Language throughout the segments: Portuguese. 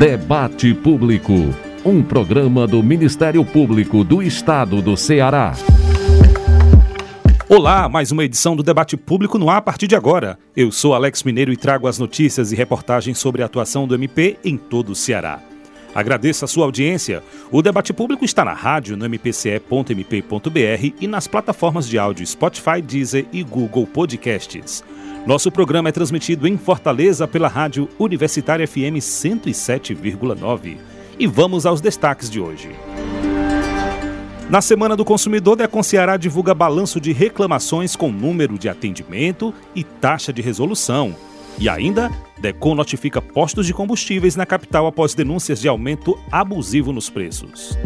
Debate Público, um programa do Ministério Público do Estado do Ceará. Olá, mais uma edição do Debate Público no ar a partir de agora. Eu sou Alex Mineiro e trago as notícias e reportagens sobre a atuação do MP em todo o Ceará. Agradeço a sua audiência. O debate público está na rádio, no mpce.mp.br e nas plataformas de áudio Spotify, Deezer e Google Podcasts. Nosso programa é transmitido em Fortaleza pela rádio Universitária FM 107,9. E vamos aos destaques de hoje. Na Semana do Consumidor, Decon Ceará divulga balanço de reclamações com número de atendimento e taxa de resolução. E ainda, Decon notifica postos de combustíveis na capital após denúncias de aumento abusivo nos preços.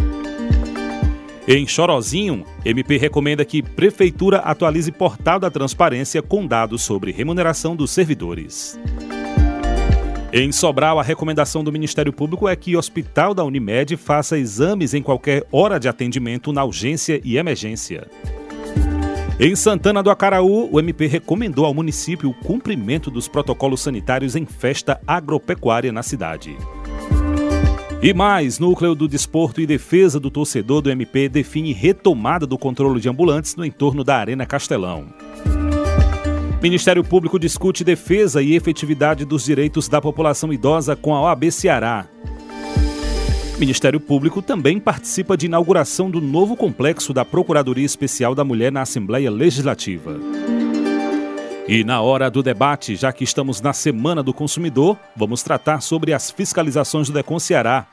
Em Chorozinho, MP recomenda que Prefeitura atualize portal da transparência com dados sobre remuneração dos servidores. Em Sobral, a recomendação do Ministério Público é que o hospital da Unimed faça exames em qualquer hora de atendimento na urgência e emergência. Em Santana do Acaraú, o MP recomendou ao município o cumprimento dos protocolos sanitários em festa agropecuária na cidade. E mais, Núcleo do Desporto e Defesa do Torcedor do MP define retomada do controle de ambulantes no entorno da Arena Castelão. Ministério Público discute defesa e efetividade dos direitos da população idosa com a OAB Ceará. Ministério Público também participa de inauguração do novo complexo da Procuradoria Especial da Mulher na Assembleia Legislativa. E na hora do debate, já que estamos na Semana do Consumidor, vamos tratar sobre as fiscalizações do Decon Ceará.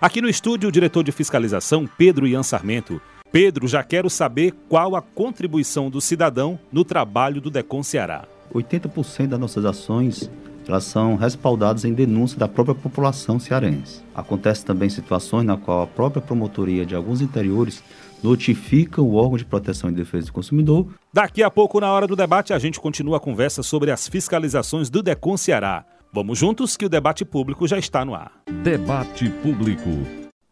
Aqui no estúdio, o diretor de fiscalização, Pedro Ian Sarmento. Pedro, já quero saber qual a contribuição do cidadão no trabalho do Decon Ceará. 80% das nossas ações elas são respaldadas em denúncia da própria população cearense. Acontece também situações na qual a própria promotoria de alguns interiores notifica o órgão de proteção e defesa do consumidor. Daqui a pouco, na hora do debate, a gente continua a conversa sobre as fiscalizações do Decon Ceará. Vamos juntos que o debate público já está no ar. Debate Público.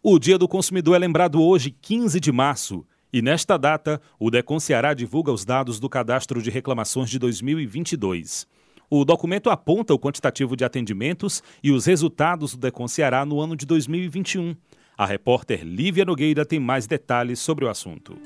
O Dia do Consumidor é lembrado hoje, 15 de março. E nesta data, o Decon Ceará divulga os dados do Cadastro de Reclamações de 2022. O documento aponta o quantitativo de atendimentos e os resultados do Decon Ceará no ano de 2021. A repórter Lívia Nogueira tem mais detalhes sobre o assunto.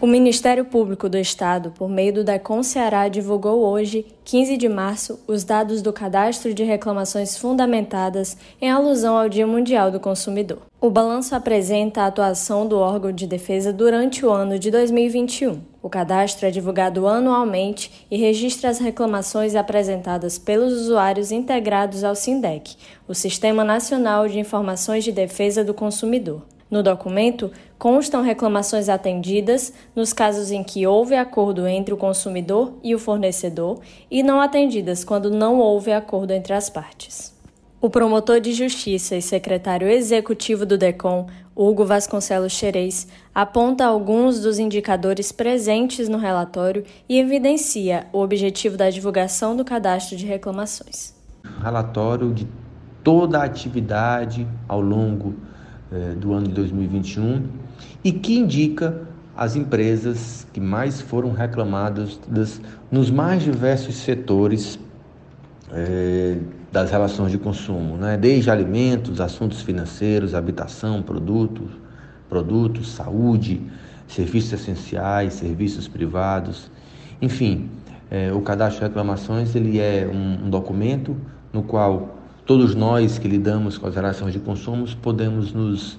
O Ministério Público do Estado, por meio do DECON Ceará, divulgou hoje, 15 de março, os dados do Cadastro de Reclamações Fundamentadas em alusão ao Dia Mundial do Consumidor. O balanço apresenta a atuação do órgão de defesa durante o ano de 2021. O cadastro é divulgado anualmente e registra as reclamações apresentadas pelos usuários integrados ao SINDEC, o Sistema Nacional de Informações de Defesa do Consumidor. No documento, constam reclamações atendidas nos casos em que houve acordo entre o consumidor e o fornecedor e não atendidas quando não houve acordo entre as partes. O promotor de justiça e secretário executivo do DECOM, Hugo Vasconcelos Xerez, aponta alguns dos indicadores presentes no relatório e evidencia o objetivo da divulgação do cadastro de reclamações. Relatório de toda a atividade ao longo eh, do ano de 2021 e que indica as empresas que mais foram reclamadas das, nos mais diversos setores eh, das relações de consumo, né? desde alimentos, assuntos financeiros, habitação, produtos, produtos, saúde, serviços essenciais, serviços privados, enfim, eh, o cadastro de reclamações ele é um, um documento no qual todos nós que lidamos com as relações de consumo podemos nos,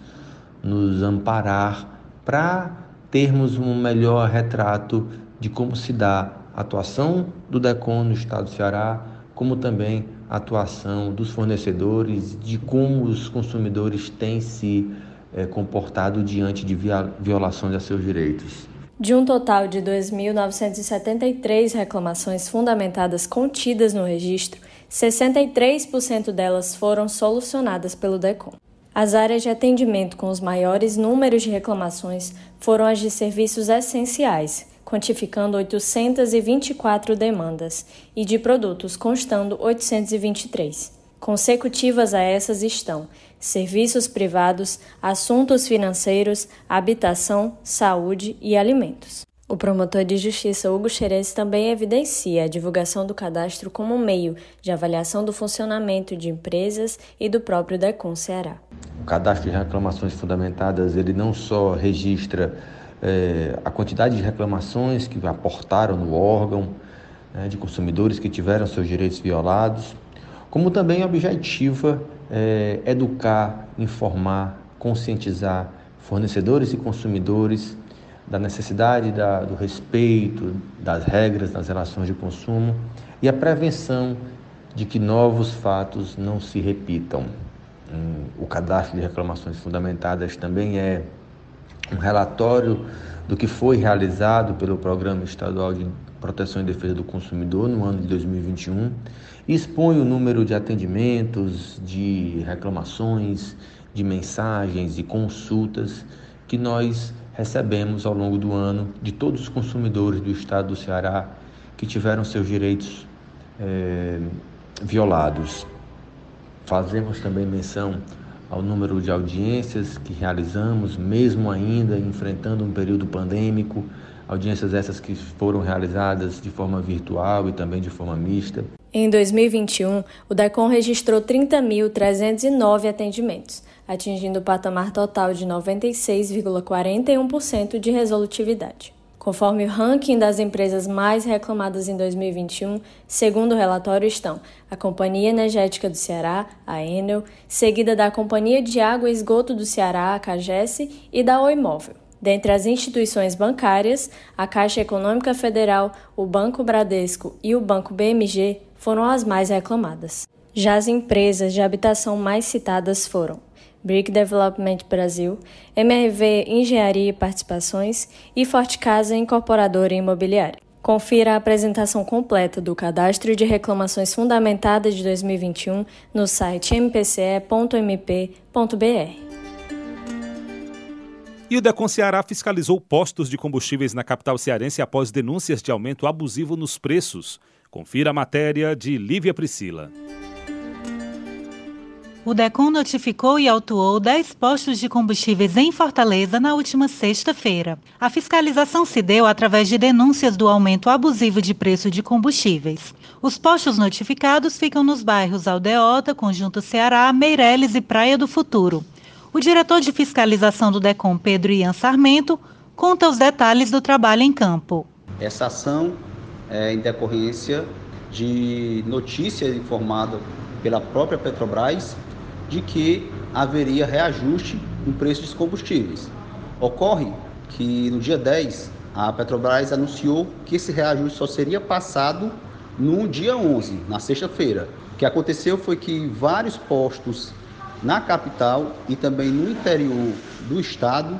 nos amparar para termos um melhor retrato de como se dá a atuação do DECON no estado do Ceará, como também atuação dos fornecedores, de como os consumidores têm se é, comportado diante de violações a seus direitos. De um total de 2.973 reclamações fundamentadas contidas no registro, 63% delas foram solucionadas pelo DECOM. As áreas de atendimento com os maiores números de reclamações foram as de serviços essenciais, quantificando 824 demandas, e de produtos, constando 823. Consecutivas a essas estão serviços privados, assuntos financeiros, habitação, saúde e alimentos. O promotor de justiça Hugo Xerez também evidencia a divulgação do cadastro como meio de avaliação do funcionamento de empresas e do próprio DECON Ceará. O cadastro de reclamações fundamentadas, ele não só registra é, a quantidade de reclamações que aportaram no órgão, né, de consumidores que tiveram seus direitos violados, como também objetiva é, educar, informar, conscientizar fornecedores e consumidores da necessidade da, do respeito das regras das relações de consumo e a prevenção de que novos fatos não se repitam. Hum, o cadastro de reclamações fundamentadas também é um relatório do que foi realizado pelo Programa Estadual de Proteção e Defesa do Consumidor no ano de 2021 e expõe o número de atendimentos, de reclamações, de mensagens e consultas que nós recebemos ao longo do ano de todos os consumidores do estado do Ceará que tiveram seus direitos é, violados. Fazemos também menção ao número de audiências que realizamos, mesmo ainda enfrentando um período pandêmico, audiências essas que foram realizadas de forma virtual e também de forma mista. Em 2021, o DECOM registrou 30.309 atendimentos, atingindo o patamar total de 96,41% de resolutividade. Conforme o ranking das empresas mais reclamadas em 2021, segundo o relatório estão a Companhia Energética do Ceará, a Enel, seguida da Companhia de Água e Esgoto do Ceará, a CAGES, e da Oimóvel. Dentre as instituições bancárias, a Caixa Econômica Federal, o Banco Bradesco e o Banco BMG foram as mais reclamadas. Já as empresas de habitação mais citadas foram Brick Development Brasil, MRV Engenharia e Participações e Forte Casa Incorporadora Imobiliária. Confira a apresentação completa do Cadastro de Reclamações Fundamentadas de 2021 no site mpce.mp.br. E o Decon Ceará fiscalizou postos de combustíveis na capital cearense após denúncias de aumento abusivo nos preços. Confira a matéria de Lívia Priscila o DECOM notificou e autuou 10 postos de combustíveis em Fortaleza na última sexta-feira. A fiscalização se deu através de denúncias do aumento abusivo de preço de combustíveis. Os postos notificados ficam nos bairros Aldeota, Conjunto Ceará, Meireles e Praia do Futuro. O diretor de fiscalização do DECOM, Pedro Ian Sarmento, conta os detalhes do trabalho em campo. Essa ação é em decorrência de notícia informada pela própria Petrobras de que haveria reajuste no preço dos combustíveis. Ocorre que no dia 10, a Petrobras anunciou que esse reajuste só seria passado no dia 11, na sexta-feira. O que aconteceu foi que vários postos na capital e também no interior do estado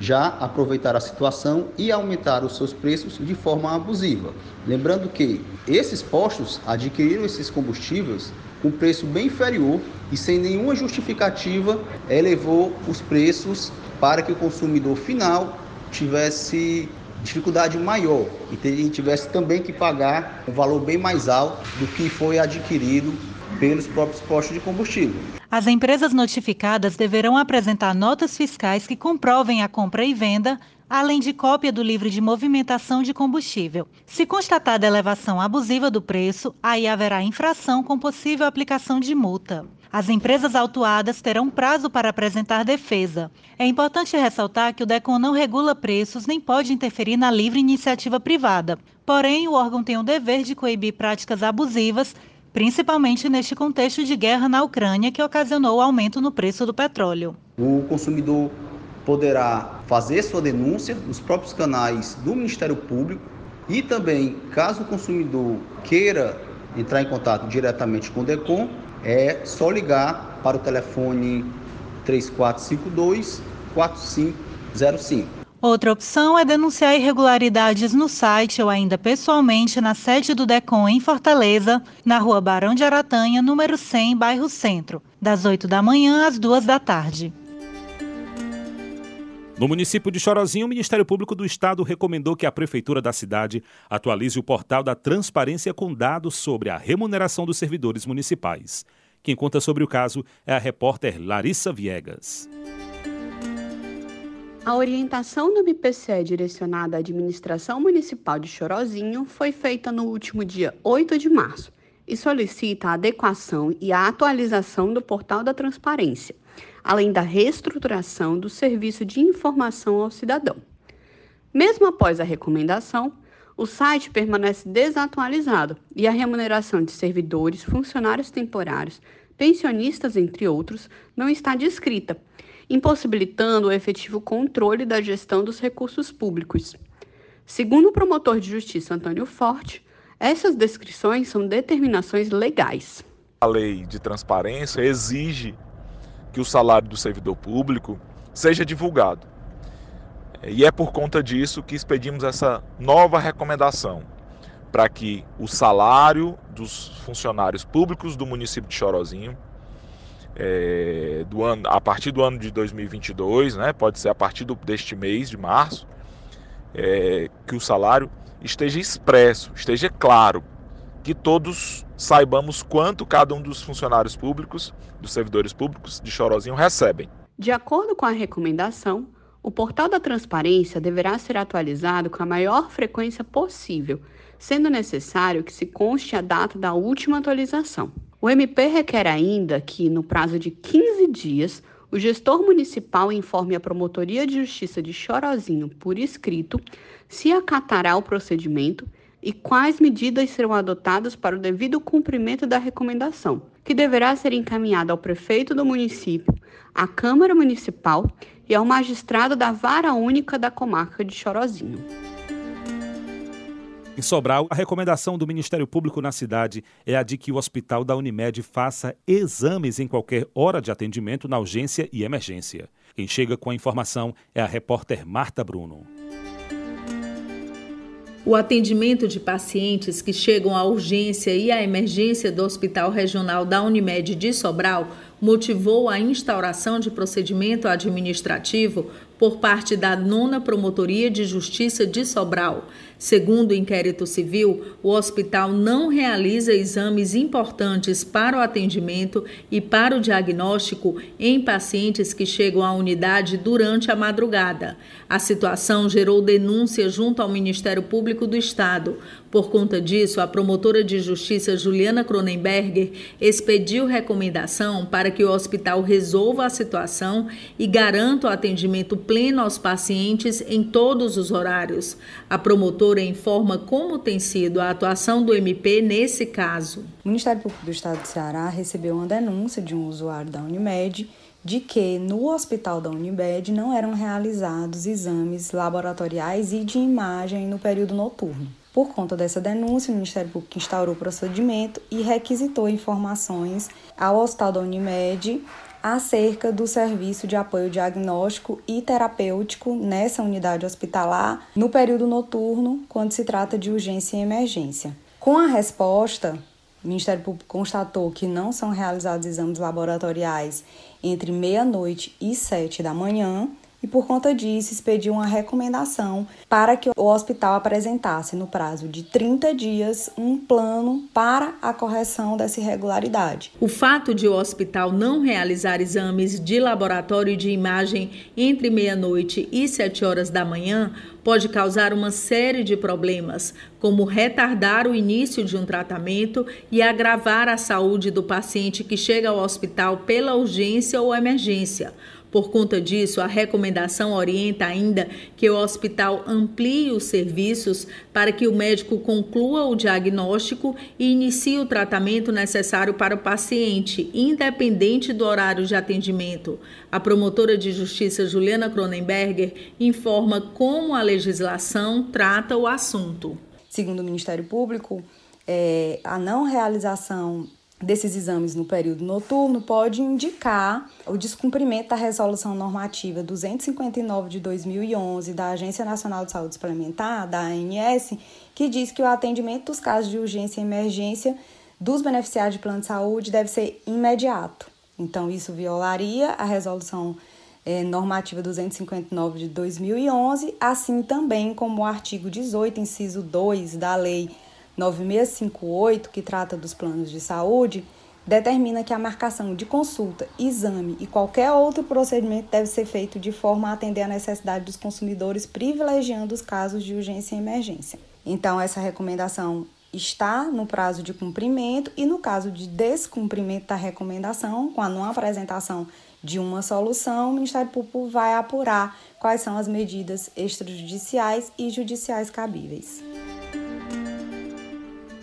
já aproveitaram a situação e aumentaram os seus preços de forma abusiva. Lembrando que esses postos adquiriram esses combustíveis com preço bem inferior e sem nenhuma justificativa elevou os preços para que o consumidor final tivesse dificuldade maior e tivesse também que pagar um valor bem mais alto do que foi adquirido pelos próprios postos de combustível. As empresas notificadas deverão apresentar notas fiscais que comprovem a compra e venda, além de cópia do livro de movimentação de combustível. Se constatada elevação abusiva do preço, aí haverá infração com possível aplicação de multa. As empresas autuadas terão prazo para apresentar defesa. É importante ressaltar que o DECON não regula preços nem pode interferir na livre iniciativa privada. Porém, o órgão tem o dever de coibir práticas abusivas principalmente neste contexto de guerra na Ucrânia que ocasionou o aumento no preço do petróleo. O consumidor poderá fazer sua denúncia nos próprios canais do Ministério Público e também, caso o consumidor queira entrar em contato diretamente com o DECOM, é só ligar para o telefone 3452 4505. Outra opção é denunciar irregularidades no site ou ainda pessoalmente na sede do DECOM em Fortaleza, na rua Barão de Aratanha, número 100, bairro Centro, das 8 da manhã às 2 da tarde. No município de Chorozinho, o Ministério Público do Estado recomendou que a Prefeitura da cidade atualize o portal da transparência com dados sobre a remuneração dos servidores municipais. Quem conta sobre o caso é a repórter Larissa Viegas. A orientação do MPCE direcionada à administração municipal de Chorozinho foi feita no último dia 8 de março e solicita a adequação e a atualização do portal da transparência, além da reestruturação do serviço de informação ao cidadão. Mesmo após a recomendação, o site permanece desatualizado e a remuneração de servidores, funcionários temporários, pensionistas, entre outros, não está descrita impossibilitando o efetivo controle da gestão dos recursos públicos. Segundo o promotor de justiça Antônio Forte, essas descrições são determinações legais. A lei de transparência exige que o salário do servidor público seja divulgado. E é por conta disso que expedimos essa nova recomendação para que o salário dos funcionários públicos do município de Chorozinho é, do ano, a partir do ano de 2022, né, pode ser a partir do, deste mês de março, é, que o salário esteja expresso, esteja claro, que todos saibamos quanto cada um dos funcionários públicos, dos servidores públicos de Chorozinho recebem. De acordo com a recomendação, o portal da transparência deverá ser atualizado com a maior frequência possível, sendo necessário que se conste a data da última atualização. O MP requer ainda que, no prazo de 15 dias, o gestor municipal informe a Promotoria de Justiça de Chorozinho por escrito se acatará o procedimento e quais medidas serão adotadas para o devido cumprimento da recomendação, que deverá ser encaminhada ao prefeito do município, à Câmara Municipal e ao magistrado da Vara Única da Comarca de Chorozinho. Em Sobral, a recomendação do Ministério Público na cidade é a de que o hospital da Unimed faça exames em qualquer hora de atendimento na urgência e emergência. Quem chega com a informação é a repórter Marta Bruno. O atendimento de pacientes que chegam à urgência e à emergência do Hospital Regional da Unimed de Sobral motivou a instauração de procedimento administrativo por parte da nona Promotoria de Justiça de Sobral. Segundo o inquérito civil, o hospital não realiza exames importantes para o atendimento e para o diagnóstico em pacientes que chegam à unidade durante a madrugada. A situação gerou denúncia junto ao Ministério Público do Estado. Por conta disso, a promotora de justiça Juliana Cronenberger expediu recomendação para que o hospital resolva a situação e garanta o atendimento pleno aos pacientes em todos os horários. A promotora informa como tem sido a atuação do MP nesse caso. O Ministério Público do Estado de Ceará recebeu uma denúncia de um usuário da Unimed de que no hospital da Unimed não eram realizados exames laboratoriais e de imagem no período noturno. Por conta dessa denúncia, o Ministério Público instaurou o procedimento e requisitou informações ao Hospital da Unimed acerca do serviço de apoio diagnóstico e terapêutico nessa unidade hospitalar no período noturno, quando se trata de urgência e emergência. Com a resposta, o Ministério Público constatou que não são realizados exames laboratoriais entre meia-noite e sete da manhã e, por conta disso, expediu uma recomendação para que o hospital apresentasse, no prazo de 30 dias, um plano para a correção dessa irregularidade. O fato de o hospital não realizar exames de laboratório de imagem entre meia-noite e 7 horas da manhã pode causar uma série de problemas, como retardar o início de um tratamento e agravar a saúde do paciente que chega ao hospital pela urgência ou emergência. Por conta disso, a recomendação orienta ainda que o hospital amplie os serviços para que o médico conclua o diagnóstico e inicie o tratamento necessário para o paciente, independente do horário de atendimento. A promotora de justiça Juliana Cronenberger informa como a legislação trata o assunto. Segundo o Ministério Público, é, a não realização desses exames no período noturno pode indicar o descumprimento da resolução normativa 259 de 2011 da Agência Nacional de Saúde Suplementar, da ANS, que diz que o atendimento dos casos de urgência e emergência dos beneficiários de plano de saúde deve ser imediato. Então, isso violaria a resolução é, normativa 259 de 2011, assim também como o artigo 18, inciso 2 da Lei 9658, que trata dos planos de saúde, determina que a marcação de consulta, exame e qualquer outro procedimento deve ser feito de forma a atender a necessidade dos consumidores, privilegiando os casos de urgência e emergência. Então, essa recomendação está no prazo de cumprimento e no caso de descumprimento da recomendação, com a não apresentação de uma solução, o Ministério Público vai apurar quais são as medidas extrajudiciais e judiciais cabíveis.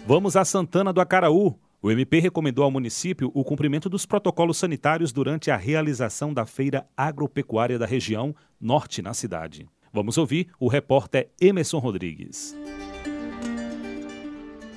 Vamos a Santana do Acaraú. O MP recomendou ao município o cumprimento dos protocolos sanitários durante a realização da feira agropecuária da região norte na cidade. Vamos ouvir o repórter Emerson Rodrigues.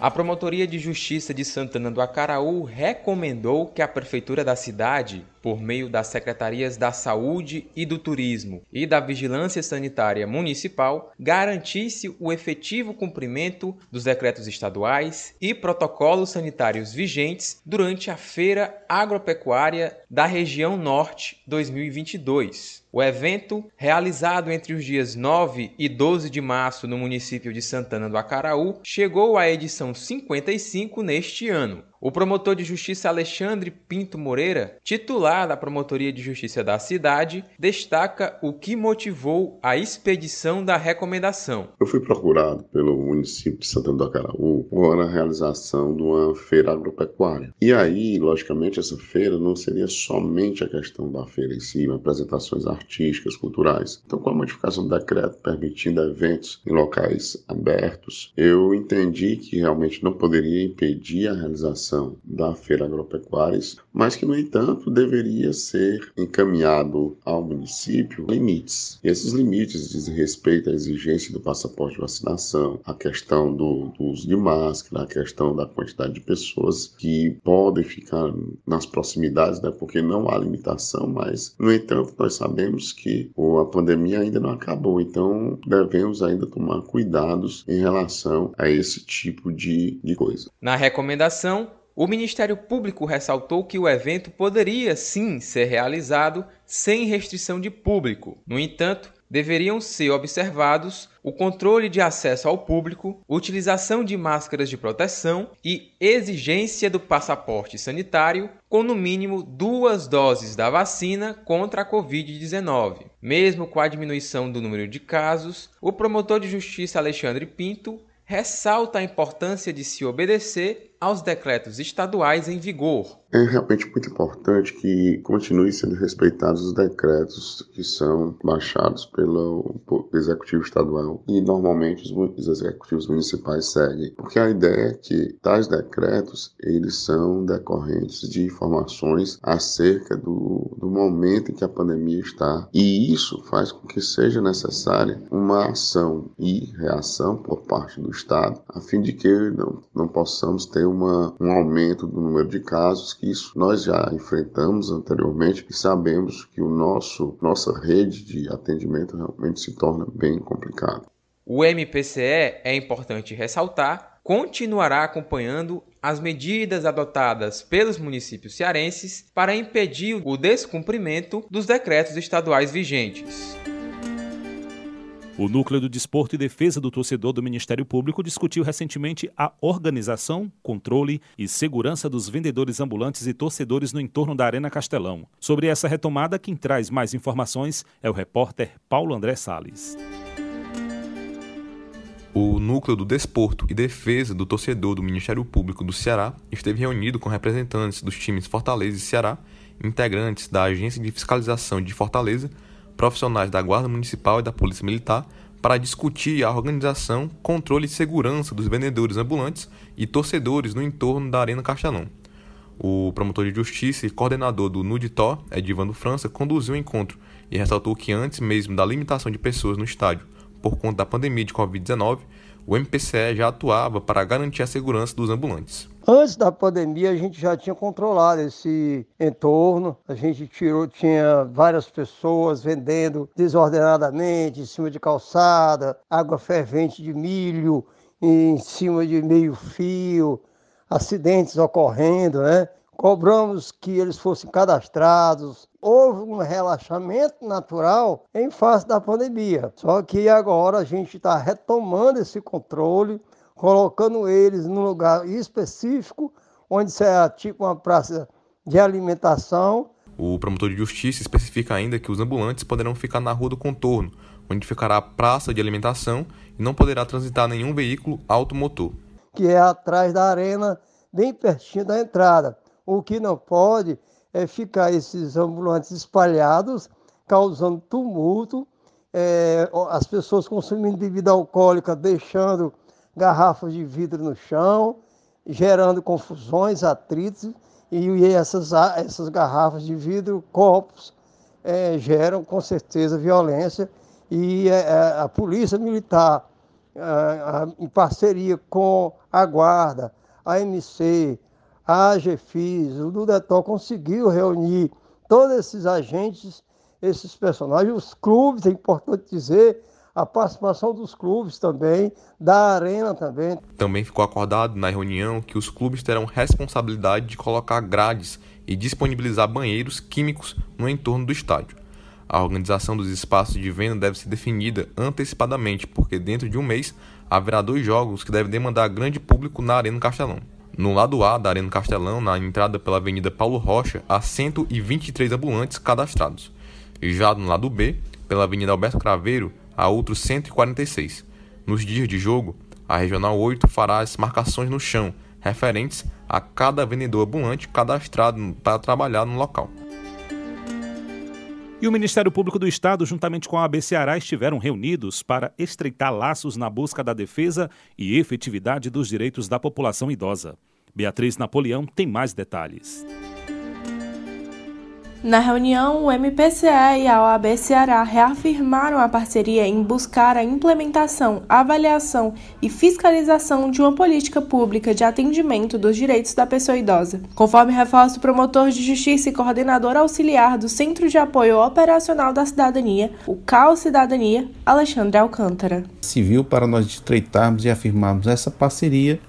A Promotoria de Justiça de Santana do Acaraú recomendou que a Prefeitura da cidade por meio das secretarias da Saúde e do Turismo e da Vigilância Sanitária Municipal, garantisse o efetivo cumprimento dos decretos estaduais e protocolos sanitários vigentes durante a Feira Agropecuária da Região Norte 2022. O evento, realizado entre os dias 9 e 12 de março no município de Santana do Acaraú, chegou à edição 55 neste ano. O promotor de justiça Alexandre Pinto Moreira, titular da Promotoria de Justiça da cidade, destaca o que motivou a expedição da recomendação. Eu fui procurado pelo município de Santana do Acaraú para a realização de uma feira agropecuária. E aí, logicamente, essa feira não seria somente a questão da feira em si, apresentações artísticas, culturais. Então, com a modificação do decreto permitindo eventos em locais abertos, eu entendi que realmente não poderia impedir a realização da Feira Agropecuárias, mas que, no entanto, deveria ser encaminhado ao município limites. E esses limites dizem respeito à exigência do passaporte de vacinação, a questão do, do uso de máscara, a questão da quantidade de pessoas que podem ficar nas proximidades, né, porque não há limitação, mas, no entanto, nós sabemos que a pandemia ainda não acabou, então devemos ainda tomar cuidados em relação a esse tipo de, de coisa. Na recomendação, o Ministério Público ressaltou que o evento poderia sim ser realizado sem restrição de público. No entanto, deveriam ser observados o controle de acesso ao público, utilização de máscaras de proteção e exigência do passaporte sanitário com no mínimo duas doses da vacina contra a Covid-19. Mesmo com a diminuição do número de casos, o promotor de justiça Alexandre Pinto ressalta a importância de se obedecer aos decretos estaduais em vigor. É realmente muito importante que continue sendo respeitados os decretos que são baixados pelo Executivo Estadual e normalmente os executivos municipais seguem, porque a ideia é que tais decretos eles são decorrentes de informações acerca do, do momento em que a pandemia está e isso faz com que seja necessária uma ação e reação por parte do Estado a fim de que não, não possamos ter uma, um aumento do número de casos, que isso nós já enfrentamos anteriormente e sabemos que o nosso nossa rede de atendimento realmente se torna bem complicada. O MPCE, é importante ressaltar, continuará acompanhando as medidas adotadas pelos municípios cearenses para impedir o descumprimento dos decretos estaduais vigentes. O Núcleo do Desporto e Defesa do Torcedor do Ministério Público discutiu recentemente a organização, controle e segurança dos vendedores ambulantes e torcedores no entorno da Arena Castelão. Sobre essa retomada, quem traz mais informações é o repórter Paulo André Sales. O Núcleo do Desporto e Defesa do Torcedor do Ministério Público do Ceará esteve reunido com representantes dos times Fortaleza e Ceará, integrantes da Agência de Fiscalização de Fortaleza, profissionais da Guarda Municipal e da Polícia Militar para discutir a organização, controle e segurança dos vendedores ambulantes e torcedores no entorno da Arena Castelão. O promotor de justiça e coordenador do NUDITO, Edivando França, conduziu o encontro e ressaltou que antes mesmo da limitação de pessoas no estádio por conta da pandemia de Covid-19, o MPCE já atuava para garantir a segurança dos ambulantes. Antes da pandemia, a gente já tinha controlado esse entorno. A gente tirou, tinha várias pessoas vendendo desordenadamente em cima de calçada, água fervente de milho em cima de meio fio, acidentes ocorrendo, né? Cobramos que eles fossem cadastrados. Houve um relaxamento natural em face da pandemia. Só que agora a gente está retomando esse controle colocando eles num lugar específico onde será tipo uma praça de alimentação. O promotor de justiça especifica ainda que os ambulantes poderão ficar na rua do contorno, onde ficará a praça de alimentação e não poderá transitar nenhum veículo automotor. Que é atrás da arena, bem pertinho da entrada. O que não pode é ficar esses ambulantes espalhados, causando tumulto, é, as pessoas consumindo bebida alcoólica, deixando garrafas de vidro no chão, gerando confusões, atritos, e essas, essas garrafas de vidro, copos, é, geram com certeza violência, e a, é, é, a polícia militar, a, em parceria com a Guarda, a MC, a AGFIS, o Dudetol conseguiu reunir todos esses agentes, esses personagens, os clubes, é importante dizer, a participação dos clubes também, da arena também. Também ficou acordado na reunião que os clubes terão responsabilidade de colocar grades e disponibilizar banheiros químicos no entorno do estádio. A organização dos espaços de venda deve ser definida antecipadamente, porque dentro de um mês haverá dois jogos que devem demandar grande público na Arena Castelão. No lado A da Arena Castelão, na entrada pela Avenida Paulo Rocha, há 123 ambulantes cadastrados. Já no lado B, pela Avenida Alberto Craveiro, há outros 146. Nos dias de jogo, a Regional 8 fará as marcações no chão, referentes a cada vendedor ambulante cadastrado para trabalhar no local. E o Ministério Público do Estado, juntamente com a AB Ceará, estiveram reunidos para estreitar laços na busca da defesa e efetividade dos direitos da população idosa. Beatriz Napoleão tem mais detalhes. Na reunião, o MPCA e a OAB Ceará reafirmaram a parceria em buscar a implementação, avaliação e fiscalização de uma política pública de atendimento dos direitos da pessoa idosa, conforme reforça o promotor de justiça e coordenador auxiliar do Centro de Apoio Operacional da Cidadania, o CAO Cidadania, Alexandre Alcântara. Civil para nós estreitarmos e afirmarmos essa parceria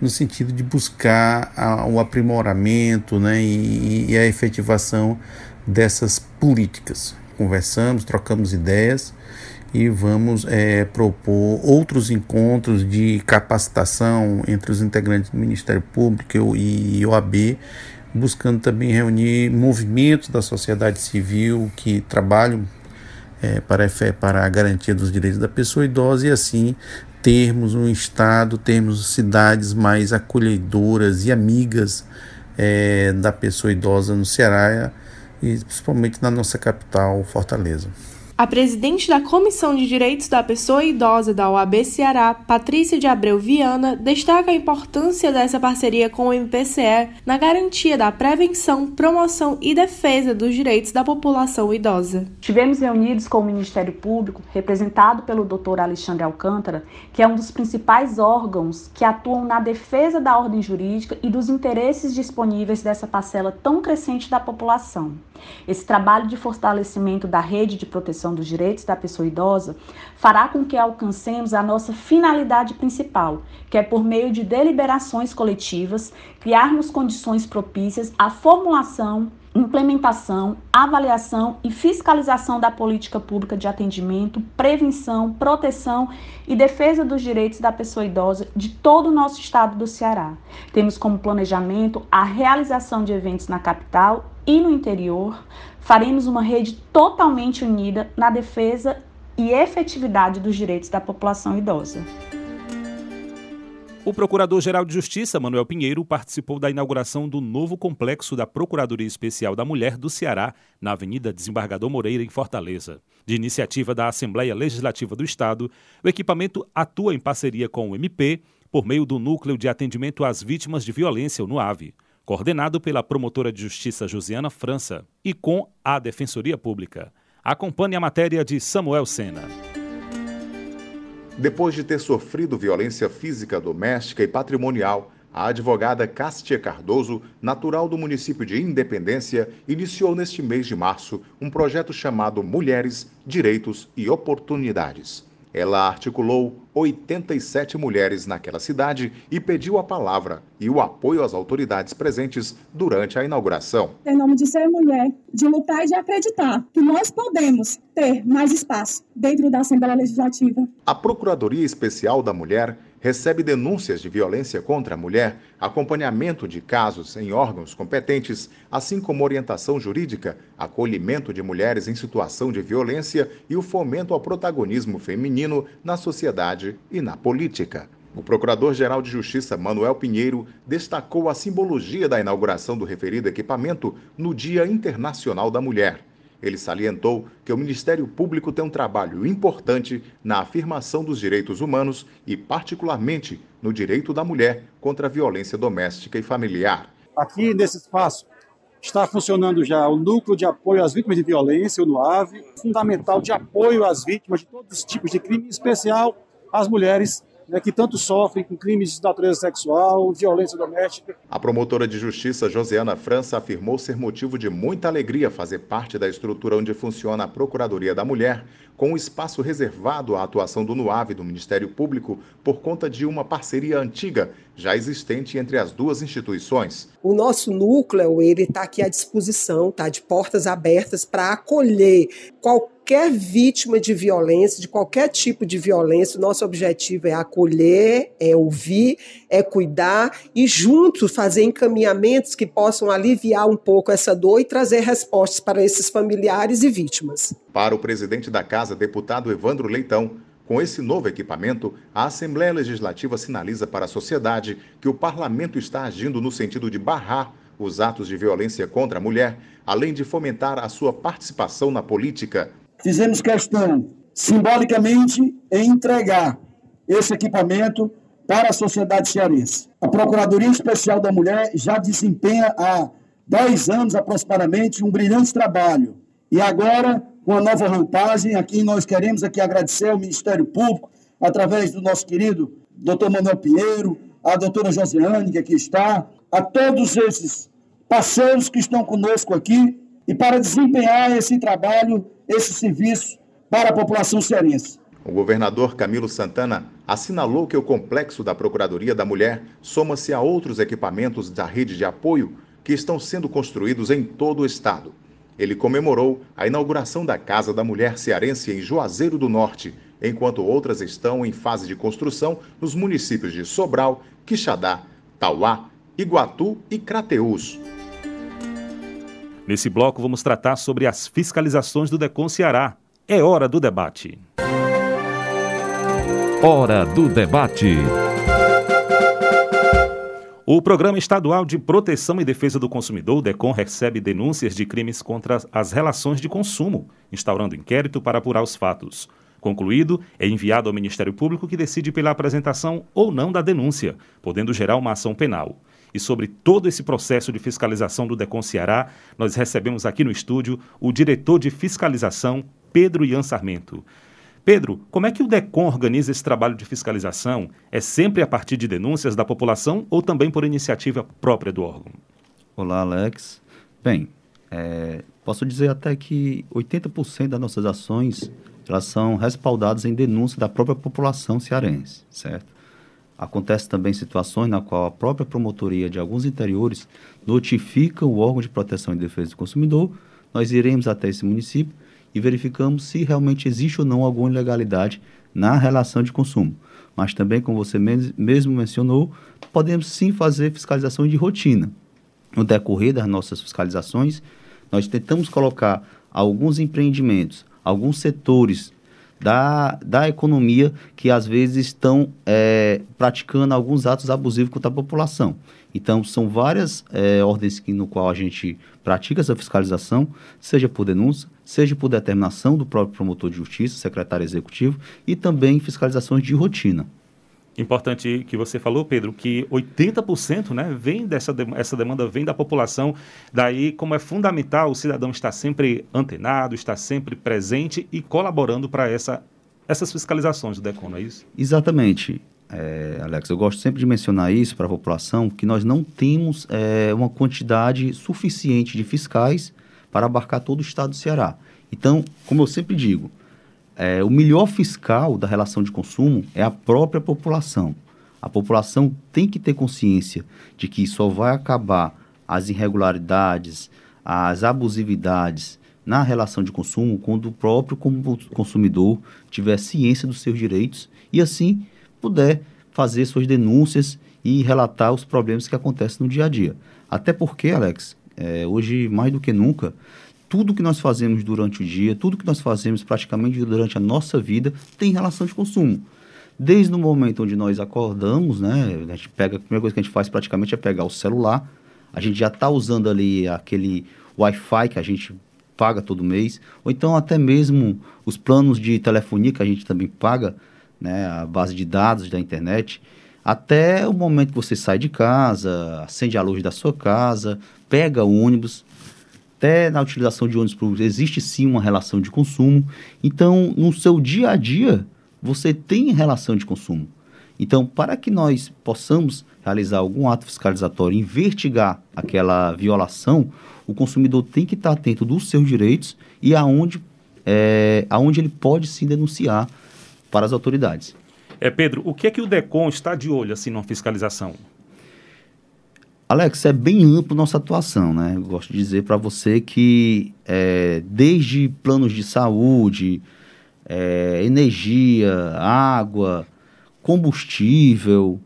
no sentido de buscar a, o aprimoramento né, e, e, a efetivação dessas políticas. Conversamos, trocamos ideias e vamos é, propor outros encontros de capacitação entre os integrantes do Ministério Público e OAB, buscando também reunir movimentos da sociedade civil que trabalham é, para, para a garantia dos direitos da pessoa idosa e assim termos um estado, termos cidades mais acolhedoras e amigas é, da pessoa idosa no Ceará e principalmente na nossa capital, Fortaleza. A presidente da Comissão de Direitos da Pessoa Idosa da OAB Ceará, Patrícia de Abreu Viana, destaca a importância dessa parceria com o MPCE na garantia da prevenção, promoção e defesa dos direitos da população idosa. Tivemos reunidos com o Ministério Público, representado pelo Dr. Alexandre Alcântara, que é um dos principais órgãos que atuam na defesa da ordem jurídica e dos interesses disponíveis dessa parcela tão crescente da população. Esse trabalho de fortalecimento da rede de proteção dos direitos da pessoa idosa fará com que alcancemos a nossa finalidade principal, que é por meio de deliberações coletivas, criarmos condições propícias à formulação, implementação, avaliação e fiscalização da política pública de atendimento, prevenção, proteção e defesa dos direitos da pessoa idosa de todo o nosso estado do Ceará. Temos como planejamento a realização de eventos na capital e no interior, faremos uma rede totalmente unida na defesa e efetividade dos direitos da população idosa. O Procurador-Geral de Justiça, Manuel Pinheiro, participou da inauguração do novo complexo da Procuradoria Especial da Mulher do Ceará, na Avenida Desembargador Moreira, em Fortaleza. De iniciativa da Assembleia Legislativa do Estado, o equipamento atua em parceria com o MP por meio do Núcleo de Atendimento às Vítimas de Violência, o NUAVE coordenado pela promotora de justiça Josiana França e com a Defensoria Pública. Acompanhe a matéria de Samuel Sena. Depois de ter sofrido violência física doméstica e patrimonial, a advogada Cástia Cardoso, natural do município de Independência, iniciou neste mês de março um projeto chamado Mulheres, Direitos e Oportunidades. Ela articulou 87 mulheres naquela cidade e pediu a palavra e o apoio às autoridades presentes durante a inauguração. Em nome de ser mulher, de lutar e de acreditar que nós podemos ter mais espaço dentro da Assembleia Legislativa. A Procuradoria Especial da Mulher recebe denúncias de violência contra a mulher, acompanhamento de casos em órgãos competentes, assim como orientação jurídica, acolhimento de mulheres em situação de violência e o fomento ao protagonismo feminino na sociedade e na política. O Procurador-Geral de Justiça, Manuel Pinheiro, destacou a simbologia da inauguração do referido equipamento no Dia Internacional da Mulher. Ele salientou que o Ministério Público tem um trabalho importante na afirmação dos direitos humanos e, particularmente, no direito da mulher contra a violência doméstica e familiar. Aqui nesse espaço está funcionando já o Núcleo de Apoio às Vítimas de Violência, o NUAV, fundamental de apoio às vítimas de todos os tipos de crime, em especial às mulheres né, que tanto sofrem com crimes de natureza sexual, violência doméstica. A promotora de justiça Josiana França afirmou ser motivo de muita alegria fazer parte da estrutura onde funciona a Procuradoria da Mulher, com um espaço reservado à atuação do NUAV do Ministério Público por conta de uma parceria antiga já existente entre as duas instituições. O nosso núcleo ele está aqui à disposição, tá de portas abertas para acolher qualquer vítima de violência, de qualquer tipo de violência. O nosso objetivo é acolher, é ouvir, é cuidar e juntos fazer encaminhamentos que possam aliviar um pouco essa dor e trazer respostas para esses familiares e vítimas. Para o presidente da casa, deputado Evandro Leitão, com esse novo equipamento, a Assembleia Legislativa sinaliza para a sociedade que o parlamento está agindo no sentido de barrar os atos de violência contra a mulher, além de fomentar a sua participação na política. Fizemos questão, simbolicamente, em entregar esse equipamento para a sociedade cearense. A Procuradoria Especial da Mulher já desempenha há 10 anos aproximadamente um brilhante trabalho. E agora com a nova roupagem. Aqui nós queremos aqui agradecer ao Ministério Público, através do nosso querido doutor Manuel Pinheiro, a doutora Josiane, que aqui está, a todos esses parceiros que estão conosco aqui e para desempenhar esse trabalho, esse serviço para a população cearense. O governador Camilo Santana assinalou que o complexo da Procuradoria da Mulher soma-se a outros equipamentos da rede de apoio que estão sendo construídos em todo o estado ele comemorou a inauguração da Casa da Mulher Cearense em Juazeiro do Norte, enquanto outras estão em fase de construção nos municípios de Sobral, Quixadá, Tauá, Iguatu e Crateús. Nesse bloco, vamos tratar sobre as fiscalizações do DECON Ceará. É hora do debate. Hora do debate. O Programa Estadual de Proteção e Defesa do Consumidor, o DECOM, recebe denúncias de crimes contra as relações de consumo, instaurando inquérito para apurar os fatos. Concluído, é enviado ao Ministério Público que decide pela apresentação ou não da denúncia, podendo gerar uma ação penal. E sobre todo esse processo de fiscalização do DECOM Ceará, nós recebemos aqui no estúdio o diretor de fiscalização, Pedro Ian Sarmento. Pedro, como é que o DECOM organiza esse trabalho de fiscalização? É sempre a partir de denúncias da população ou também por iniciativa própria do órgão? Olá, Alex. Bem, é, posso dizer até que 80% das nossas ações elas são respaldadas em denúncia da própria população cearense, certo? Acontece também situações na qual a própria promotoria de alguns interiores notifica o órgão de proteção e defesa do consumidor. Nós iremos até esse município e verificamos se realmente existe ou não alguma ilegalidade na relação de consumo. Mas também, como você mesmo mencionou, podemos sim fazer fiscalização de rotina. No decorrer das nossas fiscalizações, nós tentamos colocar alguns empreendimentos, alguns setores da, da economia que às vezes estão é, praticando alguns atos abusivos contra a população. Então, são várias é, ordens que, no qual a gente pratica essa fiscalização, seja por denúncia, seja por determinação do próprio promotor de justiça, secretário executivo, e também fiscalizações de rotina. Importante que você falou, Pedro, que 80% né, vem dessa essa demanda vem da população. Daí, como é fundamental o cidadão estar sempre antenado, estar sempre presente e colaborando para essa, essas fiscalizações do DECON, não é isso? Exatamente é, Alex, eu gosto sempre de mencionar isso para a população, que nós não temos é, uma quantidade suficiente de fiscais para abarcar todo o estado do Ceará. Então, como eu sempre digo, é, o melhor fiscal da relação de consumo é a própria população. A população tem que ter consciência de que só vai acabar as irregularidades, as abusividades na relação de consumo quando o próprio consumidor tiver ciência dos seus direitos e assim puder fazer suas denúncias e relatar os problemas que acontecem no dia a dia. Até porque, Alex, é, hoje mais do que nunca, tudo que nós fazemos durante o dia, tudo que nós fazemos praticamente durante a nossa vida tem relação de consumo. Desde o momento onde nós acordamos, né, a gente pega, a primeira coisa que a gente faz praticamente é pegar o celular, a gente já está usando ali aquele Wi-Fi que a gente paga todo mês, ou então até mesmo os planos de telefonia que a gente também paga, né, a base de dados da internet, até o momento que você sai de casa, acende a luz da sua casa, pega o ônibus, até na utilização de ônibus públicos existe sim uma relação de consumo. Então, no seu dia a dia, você tem relação de consumo. Então, para que nós possamos realizar algum ato fiscalizatório, investigar aquela violação, o consumidor tem que estar atento dos seus direitos e aonde, é, aonde ele pode se denunciar para as autoridades. É, Pedro, o que é que o DECOM está de olho assim numa fiscalização? Alex, é bem amplo nossa atuação, né? Eu gosto de dizer para você que é, desde planos de saúde, é, energia, água, combustível,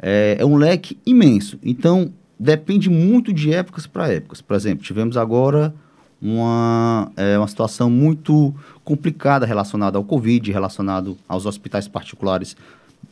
é, é, um leque imenso. Então, depende muito de épocas para épocas. Por exemplo, tivemos agora uma, é, uma situação muito complicada relacionada ao Covid, relacionado aos hospitais particulares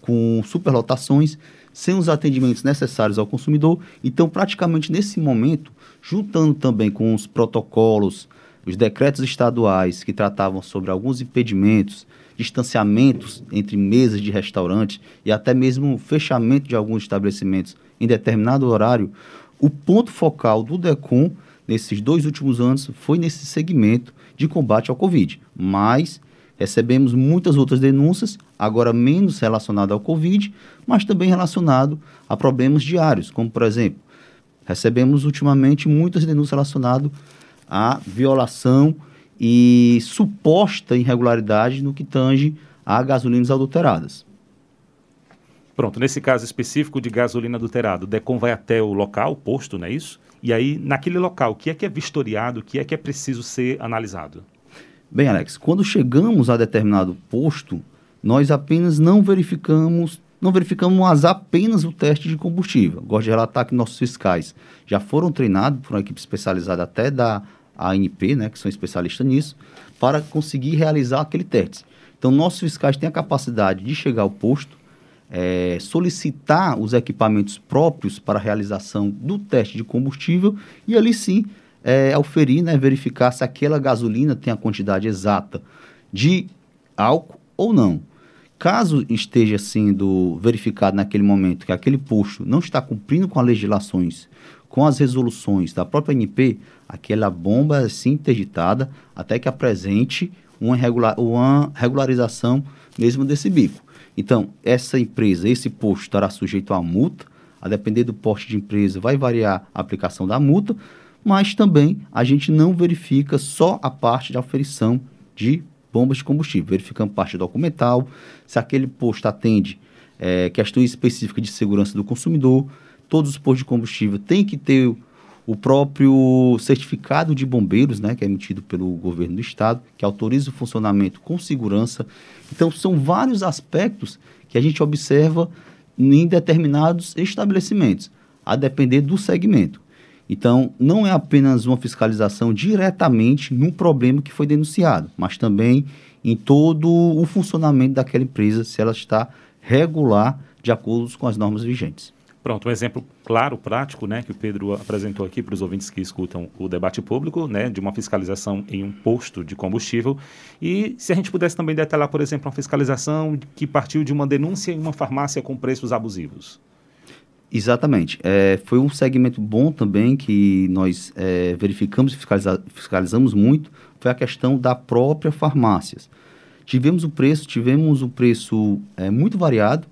com superlotações, sem os atendimentos necessários ao consumidor. Então, praticamente nesse momento, juntando também com os protocolos, os decretos estaduais que tratavam sobre alguns impedimentos, distanciamentos entre mesas de restaurante e até mesmo fechamento de alguns estabelecimentos em determinado horário, o ponto focal do DECOM nesses dois últimos anos foi nesse segmento de combate ao Covid. Mas recebemos muitas outras denúncias, agora menos relacionadas ao Covid, mas também relacionado a problemas diários, como por exemplo, recebemos ultimamente muitas denúncias relacionadas à violação e suposta irregularidade no que tange a gasolinas adulteradas. Pronto, nesse caso específico de gasolina adulterada, o DECOM vai até o local, o posto, não é isso? E aí, naquele local, o que é que é vistoriado, o que é que é preciso ser analisado? Bem, Alex, quando chegamos a determinado posto, nós apenas não verificamos, não verificamos apenas o teste de combustível. Gosto de relatar que nossos fiscais já foram treinados por uma equipe especializada até da ANP, né, que são especialistas nisso, para conseguir realizar aquele teste. Então, nossos fiscais têm a capacidade de chegar ao posto, é, solicitar os equipamentos próprios para a realização do teste de combustível e ali sim é, auferir, né, verificar se aquela gasolina tem a quantidade exata de álcool ou não. Caso esteja sendo verificado naquele momento que aquele posto não está cumprindo com as legislações, com as resoluções da própria NP, aquela bomba é sim interditada até que apresente uma, regular, uma regularização mesmo desse bico. Então, essa empresa, esse posto estará sujeito a multa, a depender do porte de empresa, vai variar a aplicação da multa, mas também a gente não verifica só a parte de aferição de bombas de combustível, verificamos parte documental, se aquele posto atende é, questões específicas de segurança do consumidor, todos os postos de combustível têm que ter o próprio certificado de bombeiros, né, que é emitido pelo governo do estado, que autoriza o funcionamento com segurança. Então, são vários aspectos que a gente observa em determinados estabelecimentos, a depender do segmento. Então, não é apenas uma fiscalização diretamente num problema que foi denunciado, mas também em todo o funcionamento daquela empresa, se ela está regular de acordo com as normas vigentes. Pronto, um exemplo claro, prático, né, que o Pedro apresentou aqui para os ouvintes que escutam o debate público, né, de uma fiscalização em um posto de combustível. E se a gente pudesse também detalhar, por exemplo, uma fiscalização que partiu de uma denúncia em uma farmácia com preços abusivos. Exatamente. É, foi um segmento bom também que nós é, verificamos e fiscaliza fiscalizamos muito, foi a questão da própria farmácias. Tivemos o preço, tivemos o preço é, muito variado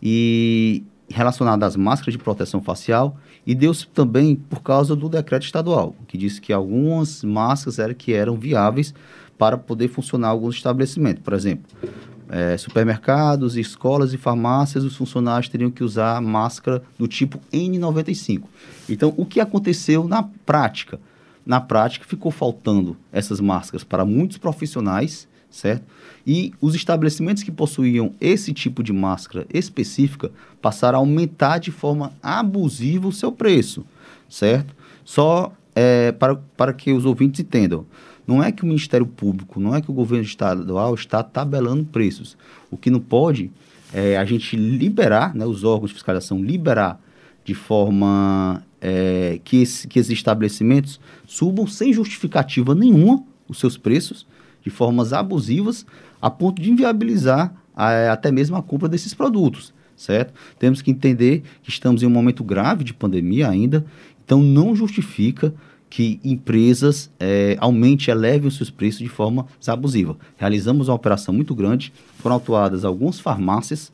e relacionado às máscaras de proteção facial e deu-se também por causa do decreto estadual, que disse que algumas máscaras eram, que eram viáveis para poder funcionar alguns estabelecimentos. Por exemplo, é, supermercados, escolas e farmácias, os funcionários teriam que usar máscara do tipo N95. Então, o que aconteceu na prática? Na prática, ficou faltando essas máscaras para muitos profissionais, certo? E os estabelecimentos que possuíam esse tipo de máscara específica passaram a aumentar de forma abusiva o seu preço, certo? Só é, para, para que os ouvintes entendam, não é que o Ministério Público, não é que o governo estadual está tabelando preços. O que não pode é a gente liberar, né, os órgãos de fiscalização liberar de forma é, que, esse, que esses estabelecimentos subam sem justificativa nenhuma os seus preços, de formas abusivas, a ponto de inviabilizar a, até mesmo a compra desses produtos, certo? Temos que entender que estamos em um momento grave de pandemia ainda, então não justifica que empresas é, aumente, elevem os seus preços de forma abusiva. Realizamos uma operação muito grande, foram autuadas algumas farmácias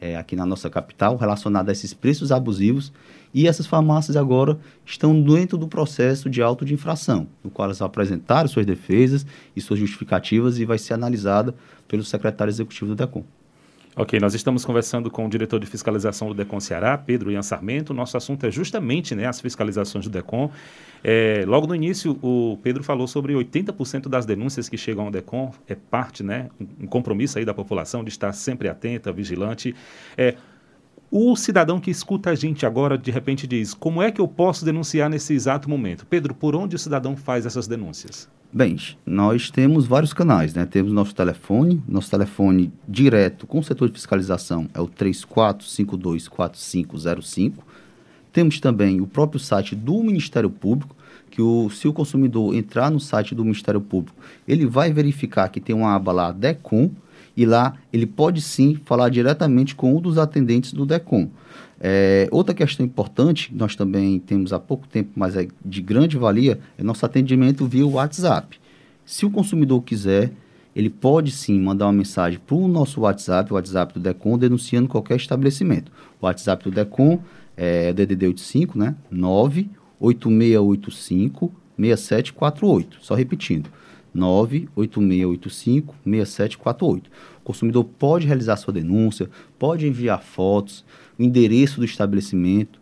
é, aqui na nossa capital relacionadas a esses preços abusivos e essas farmácias agora estão dentro do processo de auto de infração, no qual elas apresentaram suas defesas e suas justificativas e vai ser analisada pelo secretário executivo do DECOM. Ok, nós estamos conversando com o diretor de fiscalização do DECOM Ceará, Pedro Ian Sarmento. Nosso assunto é justamente né, as fiscalizações do DECOM. É, logo no início, o Pedro falou sobre 80% das denúncias que chegam ao DECOM é parte, né, um compromisso aí da população de estar sempre atenta, vigilante. É, o cidadão que escuta a gente agora, de repente diz, como é que eu posso denunciar nesse exato momento? Pedro, por onde o cidadão faz essas denúncias? Bem, nós temos vários canais, né? Temos nosso telefone, nosso telefone direto com o setor de fiscalização é o 34524505. Temos também o próprio site do Ministério Público, que o, se o consumidor entrar no site do Ministério Público, ele vai verificar que tem uma aba lá DECOM, e lá ele pode sim falar diretamente com um dos atendentes do DECOM. É, outra questão importante, nós também temos há pouco tempo, mas é de grande valia, é nosso atendimento via WhatsApp. Se o consumidor quiser, ele pode sim mandar uma mensagem para o nosso WhatsApp, o WhatsApp do DECOM, denunciando qualquer estabelecimento. O WhatsApp do DECOM é DDD 85, né? 98685 6748. Só repetindo, 98685 6748. O consumidor pode realizar sua denúncia, pode enviar fotos, o endereço do estabelecimento,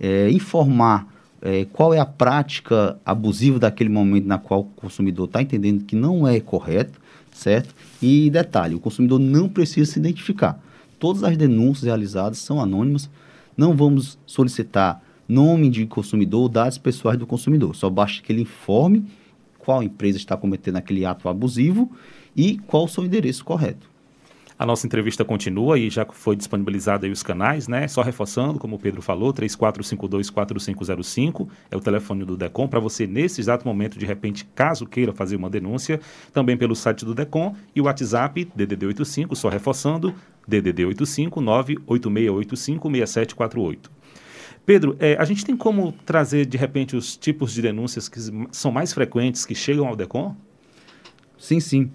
é, informar é, qual é a prática abusiva daquele momento na qual o consumidor está entendendo que não é correto, certo? E detalhe, o consumidor não precisa se identificar. Todas as denúncias realizadas são anônimas, não vamos solicitar nome de consumidor, dados pessoais do consumidor. Só basta que ele informe qual empresa está cometendo aquele ato abusivo e qual o seu endereço correto. A nossa entrevista continua e já foi disponibilizado aí os canais, né? Só reforçando, como o Pedro falou, 34524505 é o telefone do DECOM para você, nesse exato momento, de repente, caso queira fazer uma denúncia, também pelo site do DECOM e o WhatsApp DDD85, só reforçando, DDD85 98685 6748. Pedro, é, a gente tem como trazer, de repente, os tipos de denúncias que são mais frequentes que chegam ao DECOM? Sim, sim.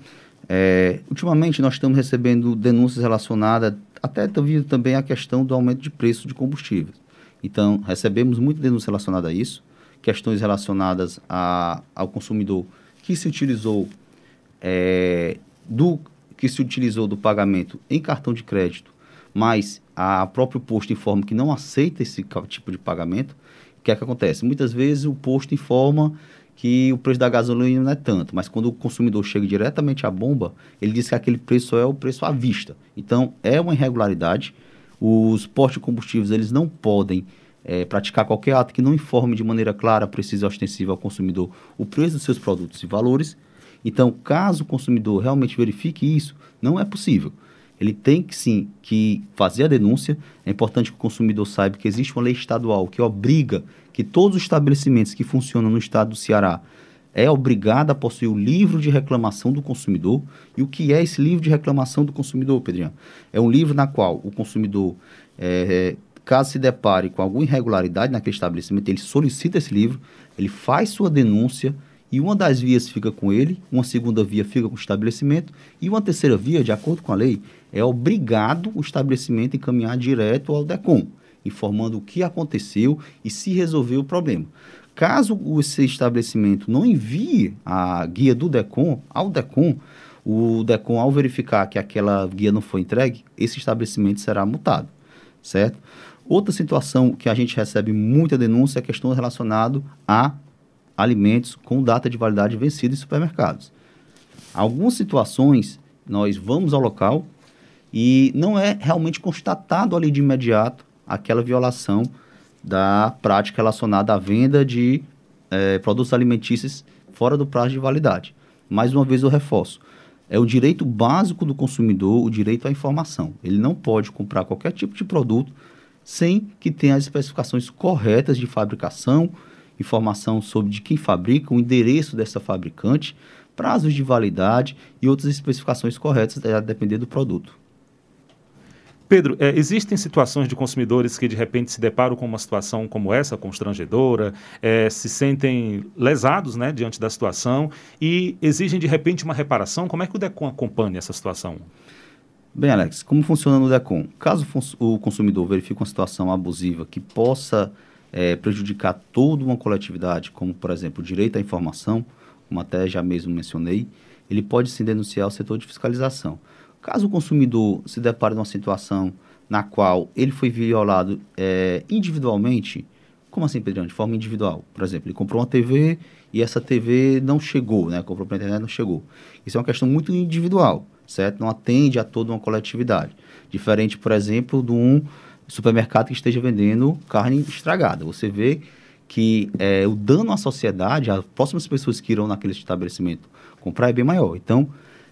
É, ultimamente nós estamos recebendo denúncias relacionadas até devido também à questão do aumento de preço de combustíveis. Então, recebemos muita denúncia relacionada a isso, questões relacionadas a, ao consumidor que se utilizou é, do que se utilizou do pagamento em cartão de crédito, mas a próprio posto informa que não aceita esse tipo de pagamento. O que é que acontece? Muitas vezes o posto informa que o preço da gasolina não é tanto, mas quando o consumidor chega diretamente à bomba, ele diz que aquele preço é o preço à vista. Então, é uma irregularidade. Os postos de combustíveis eles não podem é, praticar qualquer ato que não informe de maneira clara, precisa e ostensiva ao consumidor o preço dos seus produtos e valores. Então, caso o consumidor realmente verifique isso, não é possível. Ele tem que sim que fazer a denúncia. É importante que o consumidor saiba que existe uma lei estadual que obriga que todos os estabelecimentos que funcionam no estado do Ceará é obrigado a possuir o livro de reclamação do consumidor. E o que é esse livro de reclamação do consumidor, Pedrinho? É um livro na qual o consumidor, é, caso se depare com alguma irregularidade naquele estabelecimento, ele solicita esse livro, ele faz sua denúncia e uma das vias fica com ele, uma segunda via fica com o estabelecimento e uma terceira via, de acordo com a lei, é obrigado o estabelecimento a encaminhar direto ao DECOM informando o que aconteceu e se resolveu o problema. Caso esse estabelecimento não envie a guia do DECOM ao DECOM, o DECOM, ao verificar que aquela guia não foi entregue, esse estabelecimento será multado, certo? Outra situação que a gente recebe muita denúncia é a questão relacionada a alimentos com data de validade vencida em supermercados. Algumas situações, nós vamos ao local e não é realmente constatado ali de imediato aquela violação da prática relacionada à venda de é, produtos alimentícios fora do prazo de validade. Mais uma vez eu reforço, é o direito básico do consumidor, o direito à informação. Ele não pode comprar qualquer tipo de produto sem que tenha as especificações corretas de fabricação, informação sobre de quem fabrica, o endereço dessa fabricante, prazos de validade e outras especificações corretas, a depender do produto. Pedro, é, existem situações de consumidores que de repente se deparam com uma situação como essa, constrangedora, é, se sentem lesados né, diante da situação e exigem de repente uma reparação. Como é que o DECOM acompanha essa situação? Bem, Alex, como funciona no DECOM? Caso o consumidor verifique uma situação abusiva que possa é, prejudicar toda uma coletividade, como por exemplo o direito à informação, como até já mesmo mencionei, ele pode sim denunciar ao setor de fiscalização. Caso o consumidor se depare numa situação na qual ele foi violado é, individualmente, como assim, Pedrão? De forma individual. Por exemplo, ele comprou uma TV e essa TV não chegou, né? Comprou pela internet não chegou. Isso é uma questão muito individual, certo? Não atende a toda uma coletividade. Diferente, por exemplo, de um supermercado que esteja vendendo carne estragada. Você vê que é, o dano à sociedade, as próximas pessoas que irão naquele estabelecimento comprar é bem maior. Então,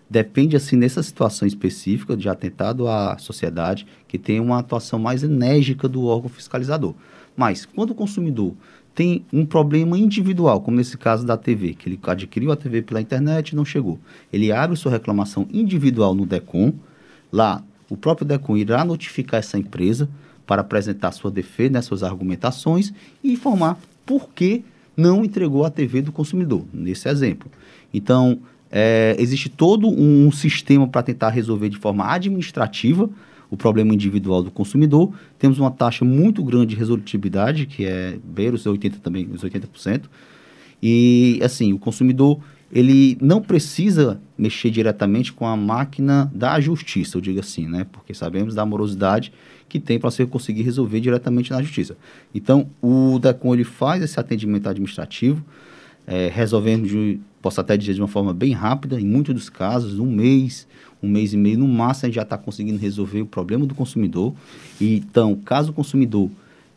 depende assim nessa situação específica de atentado à sociedade que tem uma atuação mais enérgica do órgão fiscalizador. Mas quando o consumidor tem um problema individual, como nesse caso da TV, que ele adquiriu a TV pela internet e não chegou, ele abre sua reclamação individual no DECOM, lá o próprio DECOM irá notificar essa empresa para apresentar sua defesa, né, suas argumentações e informar por que não entregou a TV do consumidor, nesse exemplo. Então, é, existe todo um sistema para tentar resolver de forma administrativa o problema individual do consumidor. Temos uma taxa muito grande de resolutividade, que é beira os 80 também, os 80%. E assim, o consumidor ele não precisa mexer diretamente com a máquina da justiça, eu digo assim, né? Porque sabemos da amorosidade que tem para você conseguir resolver diretamente na justiça. Então, o DECON ele faz esse atendimento administrativo, é, resolvendo de posso até dizer de uma forma bem rápida, em muitos dos casos, um mês, um mês e meio, no máximo, a gente já está conseguindo resolver o problema do consumidor. E, então, caso o consumidor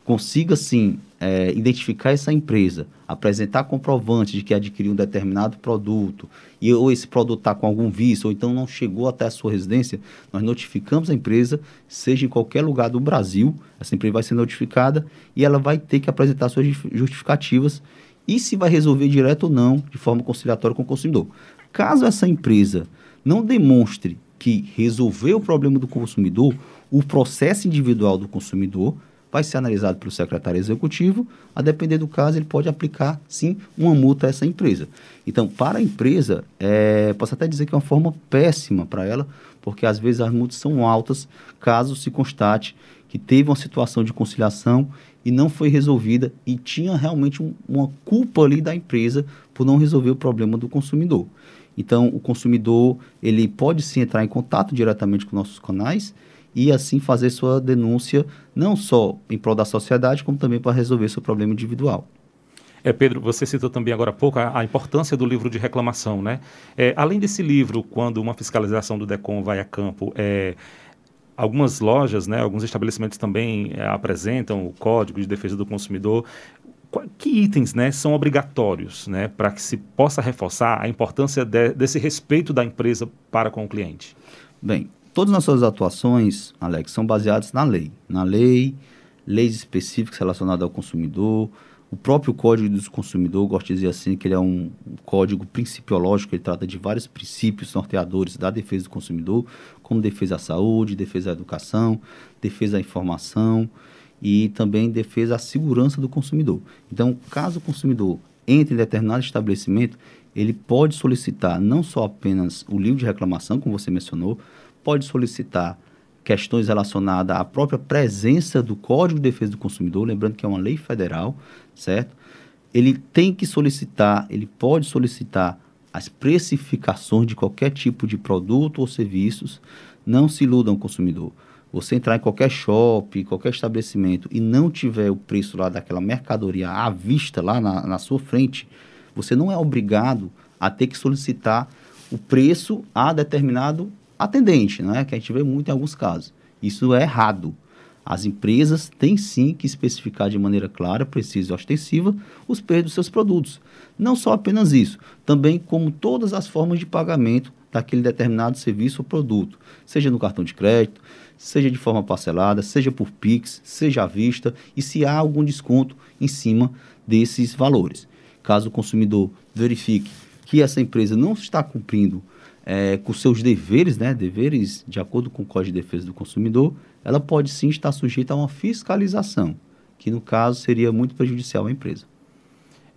consiga, sim, é, identificar essa empresa, apresentar comprovante de que adquiriu um determinado produto, e ou esse produto está com algum vício, ou então não chegou até a sua residência, nós notificamos a empresa, seja em qualquer lugar do Brasil, essa empresa vai ser notificada e ela vai ter que apresentar suas justificativas e se vai resolver direto ou não, de forma conciliatória com o consumidor. Caso essa empresa não demonstre que resolveu o problema do consumidor, o processo individual do consumidor vai ser analisado pelo secretário executivo. A depender do caso, ele pode aplicar, sim, uma multa a essa empresa. Então, para a empresa, é, posso até dizer que é uma forma péssima para ela, porque às vezes as multas são altas caso se constate que teve uma situação de conciliação e não foi resolvida e tinha realmente um, uma culpa ali da empresa por não resolver o problema do consumidor. Então, o consumidor ele pode sim entrar em contato diretamente com nossos canais e assim fazer sua denúncia não só em prol da sociedade, como também para resolver seu problema individual. É, Pedro, você citou também agora há pouco a, a importância do livro de reclamação, né? É, além desse livro, quando uma fiscalização do DECOM vai a campo, é, Algumas lojas, né, alguns estabelecimentos também é, apresentam o Código de Defesa do Consumidor. Que itens né, são obrigatórios né, para que se possa reforçar a importância de, desse respeito da empresa para com o cliente? Bem, todas as nossas atuações, Alex, são baseadas na lei. Na lei, leis específicas relacionadas ao consumidor, o próprio Código do Consumidor, gosto de dizer assim, que ele é um código principiológico, ele trata de vários princípios norteadores da defesa do consumidor, como defesa à saúde, defesa à educação, defesa à informação e também defesa à segurança do consumidor. Então, caso o consumidor entre em determinado estabelecimento, ele pode solicitar não só apenas o livro de reclamação, como você mencionou, pode solicitar questões relacionadas à própria presença do Código de Defesa do Consumidor, lembrando que é uma lei federal, certo? Ele tem que solicitar, ele pode solicitar as precificações de qualquer tipo de produto ou serviços. Não se iludam consumidor. Você entrar em qualquer shopping, qualquer estabelecimento e não tiver o preço lá daquela mercadoria à vista lá na, na sua frente, você não é obrigado a ter que solicitar o preço a determinado atendente, né? que a gente vê muito em alguns casos. Isso é errado. As empresas têm sim que especificar de maneira clara, precisa e ostensiva os preços dos seus produtos. Não só apenas isso, também como todas as formas de pagamento daquele determinado serviço ou produto, seja no cartão de crédito, seja de forma parcelada, seja por Pix, seja à vista, e se há algum desconto em cima desses valores. Caso o consumidor verifique que essa empresa não está cumprindo é, com seus deveres, né, deveres de acordo com o Código de Defesa do Consumidor, ela pode sim estar sujeita a uma fiscalização, que no caso seria muito prejudicial à empresa.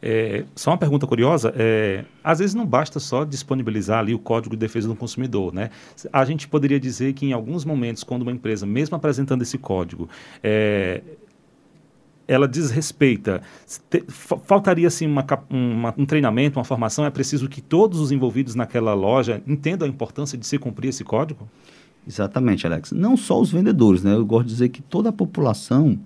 É, só uma pergunta curiosa, é, às vezes não basta só disponibilizar ali o Código de Defesa do Consumidor, né? A gente poderia dizer que em alguns momentos, quando uma empresa, mesmo apresentando esse código, é, ela desrespeita, faltaria assim uma, uma, um treinamento, uma formação, é preciso que todos os envolvidos naquela loja entendam a importância de se cumprir esse código? Exatamente, Alex. Não só os vendedores, né? Eu gosto de dizer que toda a população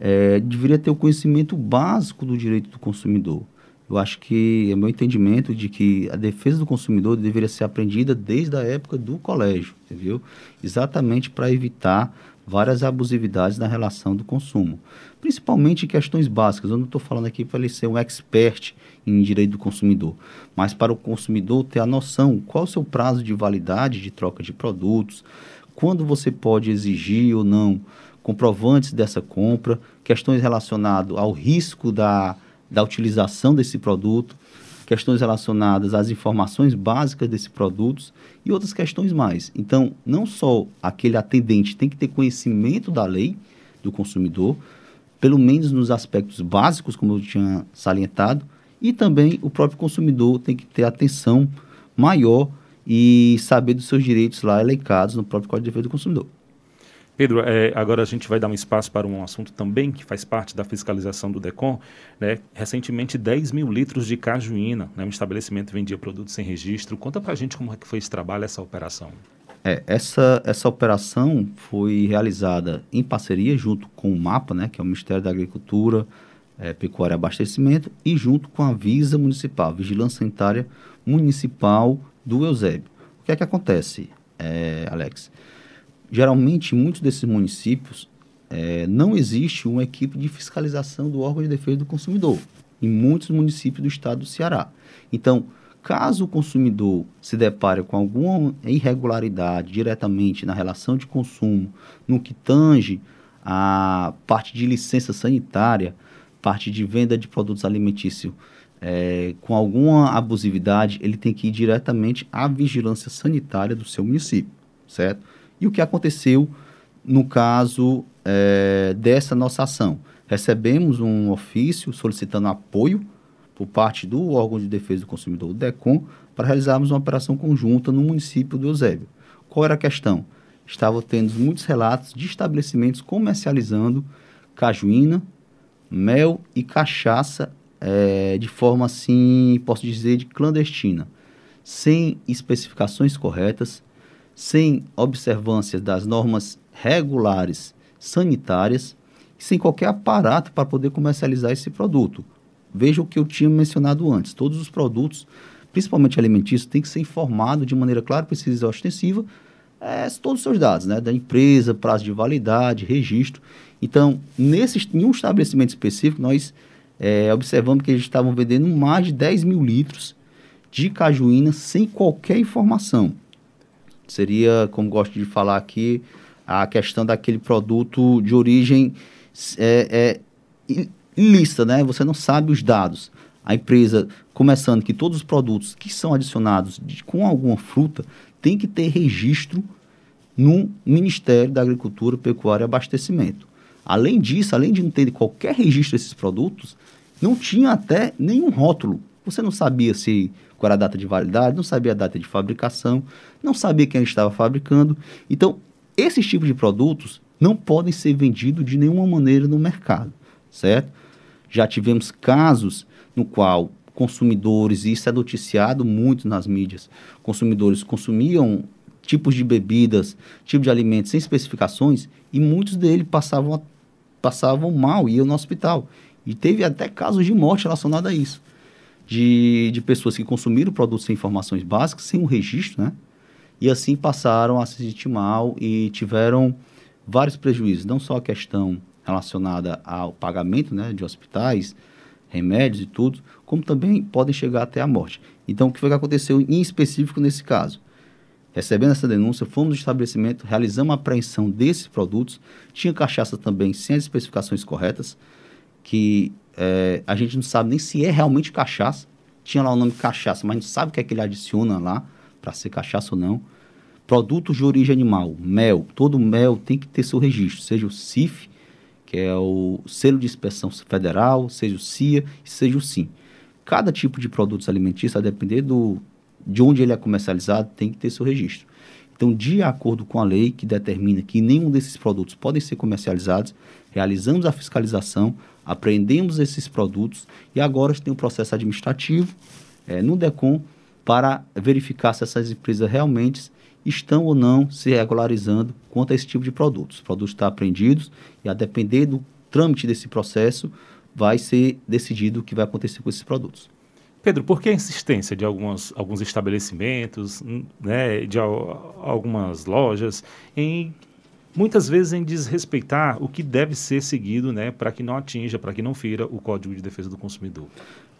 é, deveria ter o conhecimento básico do direito do consumidor. Eu acho que é meu entendimento de que a defesa do consumidor deveria ser aprendida desde a época do colégio, entendeu? Exatamente para evitar várias abusividades na relação do consumo, principalmente questões básicas. Eu não estou falando aqui para ele ser um expert em direito do consumidor, mas para o consumidor ter a noção qual o seu prazo de validade de troca de produtos, quando você pode exigir ou não comprovantes dessa compra, questões relacionadas ao risco da, da utilização desse produto, questões relacionadas às informações básicas desses produtos e outras questões mais. Então, não só aquele atendente tem que ter conhecimento da lei do consumidor, pelo menos nos aspectos básicos, como eu tinha salientado, e também o próprio consumidor tem que ter atenção maior e saber dos seus direitos lá elencados no próprio Código de Defesa do Consumidor. Pedro, é, agora a gente vai dar um espaço para um assunto também que faz parte da fiscalização do DECOM. Né? Recentemente, 10 mil litros de cajuína, né? um estabelecimento vendia produtos sem registro. Conta para a gente como é que foi esse trabalho, essa operação. É, essa, essa operação foi realizada em parceria junto com o MAPA, né, que é o Ministério da Agricultura, é, Pecuária e Abastecimento, e junto com a Visa Municipal, Vigilância Sanitária Municipal do Eusébio. O que é que acontece, é, Alex? geralmente, em muitos desses municípios, é, não existe uma equipe de fiscalização do órgão de defesa do consumidor, em muitos municípios do estado do Ceará. Então, caso o consumidor se depare com alguma irregularidade diretamente na relação de consumo, no que tange a parte de licença sanitária, parte de venda de produtos alimentícios é, com alguma abusividade, ele tem que ir diretamente à vigilância sanitária do seu município, certo? E o que aconteceu no caso é, dessa nossa ação? Recebemos um ofício solicitando apoio por parte do órgão de defesa do consumidor, o DECOM, para realizarmos uma operação conjunta no município do Eusébio. Qual era a questão? Estava tendo muitos relatos de estabelecimentos comercializando cajuína, mel e cachaça é, de forma assim, posso dizer, de clandestina, sem especificações corretas, sem observância das normas regulares sanitárias, sem qualquer aparato para poder comercializar esse produto. Veja o que eu tinha mencionado antes: todos os produtos, principalmente alimentícios, têm que ser informados de maneira clara, precisa e ostensiva, é, todos os seus dados, né? da empresa, prazo de validade, registro. Então, nesse, em um estabelecimento específico, nós é, observamos que eles estavam vendendo mais de 10 mil litros de cajuína sem qualquer informação. Seria, como gosto de falar aqui, a questão daquele produto de origem é, é, ilícita, né? Você não sabe os dados. A empresa, começando que todos os produtos que são adicionados de, com alguma fruta tem que ter registro no Ministério da Agricultura, Pecuária e Abastecimento. Além disso, além de não ter qualquer registro desses produtos, não tinha até nenhum rótulo. Você não sabia se qual era a data de validade, não sabia a data de fabricação, não sabia quem estava fabricando. Então, esses tipos de produtos não podem ser vendidos de nenhuma maneira no mercado, certo? Já tivemos casos no qual consumidores, e isso é noticiado muito nas mídias, consumidores consumiam tipos de bebidas, tipo de alimentos sem especificações e muitos deles passavam, passavam mal e iam no hospital. E teve até casos de morte relacionados a isso. de, de pessoas que consumiram produtos sem informações básicas, sem um registro, né? E assim passaram a se sentir mal e tiveram vários prejuízos, não só a questão relacionada ao pagamento né, de hospitais, remédios e tudo, como também podem chegar até a morte. Então, o que foi que aconteceu em específico nesse caso? Recebendo essa denúncia, fomos no estabelecimento, realizamos a apreensão desses produtos, tinha cachaça também sem as especificações corretas, que é, a gente não sabe nem se é realmente cachaça. Tinha lá o nome cachaça, mas não sabe o que é que ele adiciona lá para ser cachaça ou não. Produtos de origem animal, mel, todo mel tem que ter seu registro, seja o CIF, que é o selo de inspeção federal, seja o CIA, seja o SIM. Cada tipo de produtos alimentícios, a depender do, de onde ele é comercializado, tem que ter seu registro. Então, de acordo com a lei que determina que nenhum desses produtos podem ser comercializados, realizamos a fiscalização, apreendemos esses produtos e agora tem um processo administrativo é, no DECOM para verificar se essas empresas realmente estão ou não se regularizando quanto a esse tipo de produtos. Os produtos estão apreendidos e, a depender do trâmite desse processo, vai ser decidido o que vai acontecer com esses produtos. Pedro, por que a insistência de alguns, alguns estabelecimentos, né, de algumas lojas, em muitas vezes em desrespeitar o que deve ser seguido né, para que não atinja, para que não fira o Código de Defesa do Consumidor?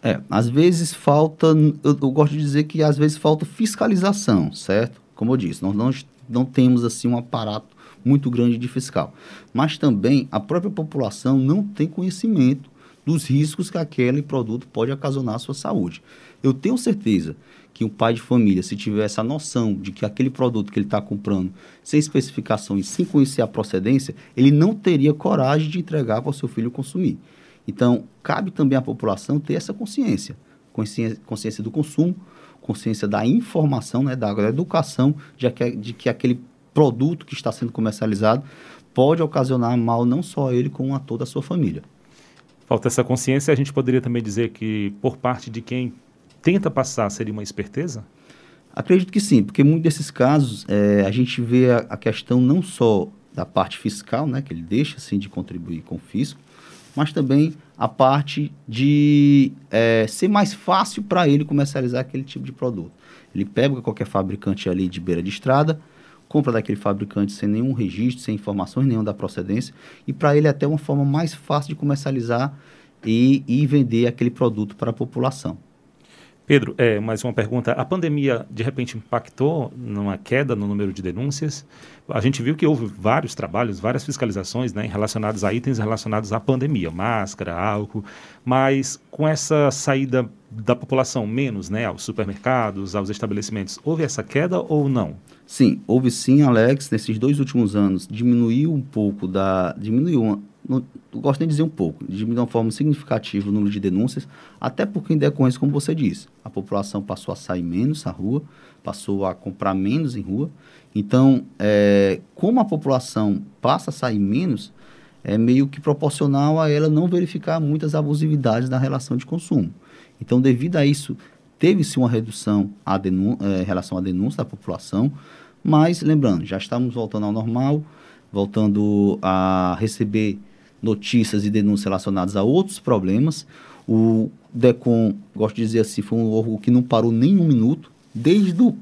É, às vezes falta, eu, eu, gosto de dizer que às vezes falta fiscalização, certo? Como eu disse, nós não, não temos assim um aparato muito grande de fiscal. Mas também a própria população não tem conhecimento dos riscos que aquele produto pode ocasionar à sua saúde. Eu tenho certeza que um pai de família, se tiver essa noção de que aquele produto que ele está comprando, sem especificação e sem conhecer a procedência, ele não teria coragem de entregar para o seu filho consumir. Então, cabe também à população ter essa consciência, consciência, consciência do consumo, consciência da informação, né, da educação de que, de que aquele produto que está sendo comercializado pode ocasionar mal não só a ele, como a toda a sua família. Falta essa consciência, a gente poderia também dizer que por parte de quem tenta passar seria uma esperteza? Acredito que sim, porque muitos desses casos é, a gente vê a, a, questão não só da parte fiscal, né, que ele deixa assim de contribuir com o fisco, mas também a parte de é, ser mais fácil para ele comercializar aquele tipo de produto. Ele pega qualquer fabricante ali de beira de estrada, compra daquele fabricante sem nenhum registro, sem informações nenhuma da procedência, e para ele é até uma forma mais fácil de comercializar e, e vender aquele produto para a população. Pedro, é, mais uma pergunta. A pandemia, de repente, impactou numa queda no número de denúncias? A gente viu que houve vários trabalhos, várias fiscalizações né, relacionados a itens relacionados à pandemia, máscara, álcool, mas com essa saída da população menos né, aos supermercados, aos estabelecimentos, houve essa queda ou não? Sim, houve sim, Alex. Nesses dois últimos anos, diminuiu um pouco da... diminuiu não, não gosto nem de dizer um pouco, diminuiu de uma forma significativa o número de denúncias, até porque em decorrência, como você disse, a população passou a sair menos na rua, passou a comprar menos em rua. Então, é, como a população passa a sair menos, é meio que proporcional a ela não verificar muitas abusividades na relação de consumo. Então, devido a isso, teve-se uma redução é, em relação à denúncia da população, mas lembrando, já estamos voltando ao normal, voltando a receber notícias e denúncias relacionadas a outros problemas. O DECOM, gosto de dizer assim, foi um órgão que não parou nem um minuto, desde o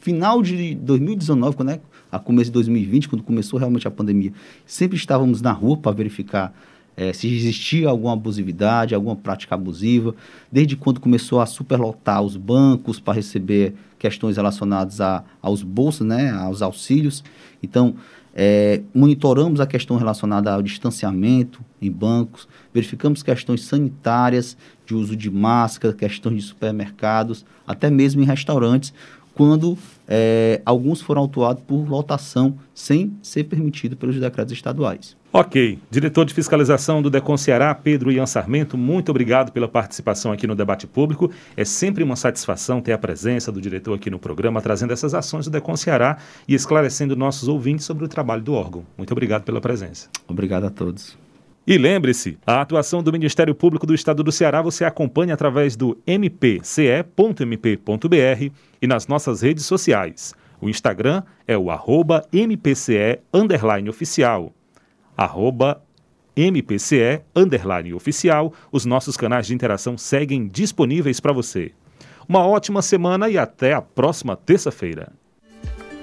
final de 2019, quando é, a começo de 2020, quando começou realmente a pandemia, sempre estávamos na rua para verificar é, se existia alguma abusividade, alguma prática abusiva, desde quando começou a superlotar os bancos para receber questões relacionadas a, aos bolsos, né, aos auxílios. Então, é, monitoramos a questão relacionada ao distanciamento em bancos, verificamos questões sanitárias, de uso de máscara, questões de supermercados, até mesmo em restaurantes, quando é, alguns foram autuados por lotação sem ser permitido pelos decretos estaduais. Ok. Diretor de Fiscalização do Decon Ceará, Pedro Ian Sarmento, muito obrigado pela participação aqui no debate público. É sempre uma satisfação ter a presença do diretor aqui no programa, trazendo essas ações do Decon Ceará e esclarecendo nossos ouvintes sobre o trabalho do órgão. Muito obrigado pela presença. Obrigado a todos. E lembre-se, a atuação do Ministério Público do Estado do Ceará você acompanha através do mpce.mp.br e nas nossas redes sociais. O Instagram é o arroba mpce oficial, arroba MPCE, oficial, os nossos canais de interação seguem disponíveis para você. Uma ótima semana e até a próxima terça-feira.